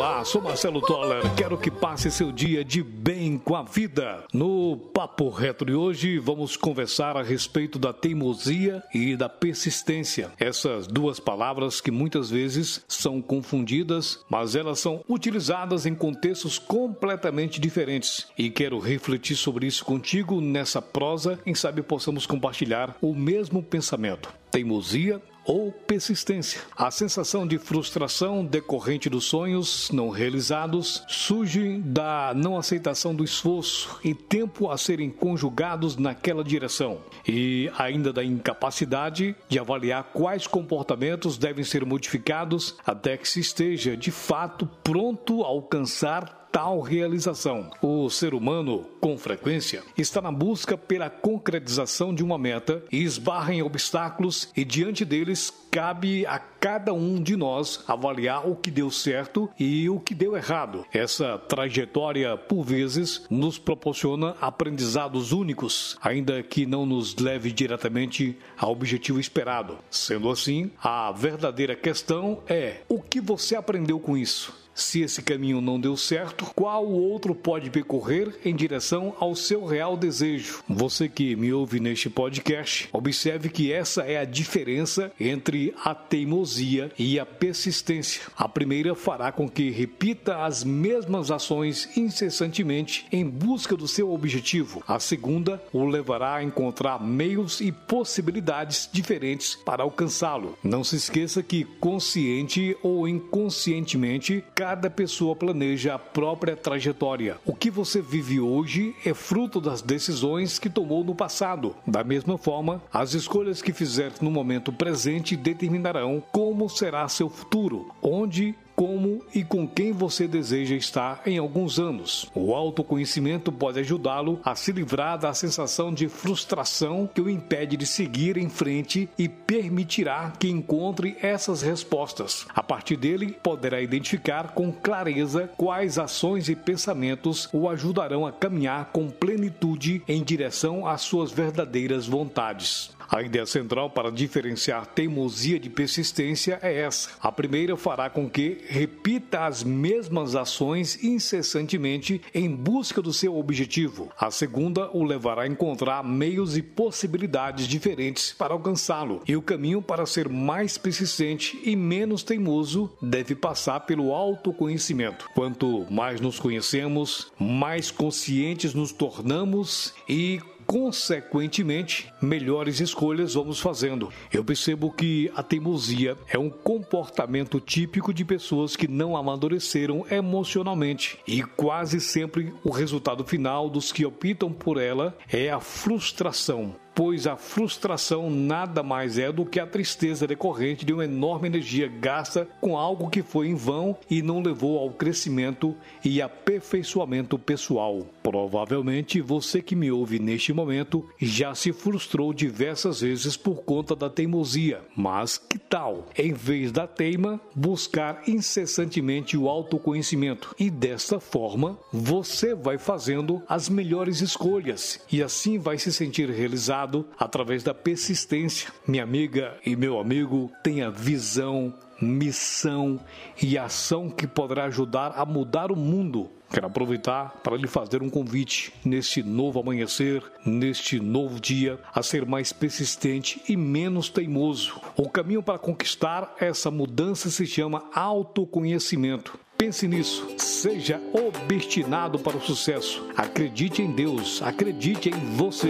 Olá, sou Marcelo Toller. Quero que passe seu dia de bem com a vida. No Papo Reto de hoje, vamos conversar a respeito da teimosia e da persistência. Essas duas palavras que muitas vezes são confundidas, mas elas são utilizadas em contextos completamente diferentes. E quero refletir sobre isso contigo nessa prosa, quem sabe possamos compartilhar o mesmo pensamento. Teimosia ou persistência. A sensação de frustração decorrente dos sonhos não realizados surge da não aceitação do esforço e tempo a serem conjugados naquela direção, e ainda da incapacidade de avaliar quais comportamentos devem ser modificados até que se esteja de fato pronto a alcançar tal realização. O ser humano, com frequência, está na busca pela concretização de uma meta e esbarra em obstáculos, e diante deles cabe a cada um de nós avaliar o que deu certo e o que deu errado. Essa trajetória, por vezes, nos proporciona aprendizados únicos, ainda que não nos leve diretamente ao objetivo esperado. Sendo assim, a verdadeira questão é: o que você aprendeu com isso? Se esse caminho não deu certo, qual outro pode percorrer em direção ao seu real desejo? Você que me ouve neste podcast, observe que essa é a diferença entre a teimosia e a persistência. A primeira fará com que repita as mesmas ações incessantemente em busca do seu objetivo. A segunda o levará a encontrar meios e possibilidades diferentes para alcançá-lo. Não se esqueça que consciente ou inconscientemente, cada pessoa planeja a própria trajetória. O que você vive hoje é fruto das decisões que tomou no passado. Da mesma forma, as escolhas que fizer no momento presente determinarão como será seu futuro, onde como e com quem você deseja estar em alguns anos. O autoconhecimento pode ajudá-lo a se livrar da sensação de frustração que o impede de seguir em frente e permitirá que encontre essas respostas. A partir dele, poderá identificar com clareza quais ações e pensamentos o ajudarão a caminhar com plenitude em direção às suas verdadeiras vontades. A ideia central para diferenciar teimosia de persistência é essa. A primeira fará com que repita as mesmas ações incessantemente em busca do seu objetivo. A segunda o levará a encontrar meios e possibilidades diferentes para alcançá-lo. E o caminho para ser mais persistente e menos teimoso deve passar pelo autoconhecimento. Quanto mais nos conhecemos, mais conscientes nos tornamos e consequentemente, melhores escolhas vamos fazendo. Eu percebo que a teimosia é um comportamento típico de pessoas que não amadureceram emocionalmente e quase sempre o resultado final dos que optam por ela é a frustração pois a frustração nada mais é do que a tristeza decorrente de uma enorme energia gasta com algo que foi em vão e não levou ao crescimento e aperfeiçoamento pessoal. Provavelmente você que me ouve neste momento já se frustrou diversas vezes por conta da teimosia, mas que tal, em vez da teima, buscar incessantemente o autoconhecimento e desta forma você vai fazendo as melhores escolhas e assim vai se sentir realizado através da persistência. Minha amiga e meu amigo, tenha visão, missão e ação que poderá ajudar a mudar o mundo. Quero aproveitar para lhe fazer um convite neste novo amanhecer, neste novo dia, a ser mais persistente e menos teimoso. O caminho para conquistar essa mudança se chama autoconhecimento. Pense nisso, seja obstinado para o sucesso. Acredite em Deus, acredite em você.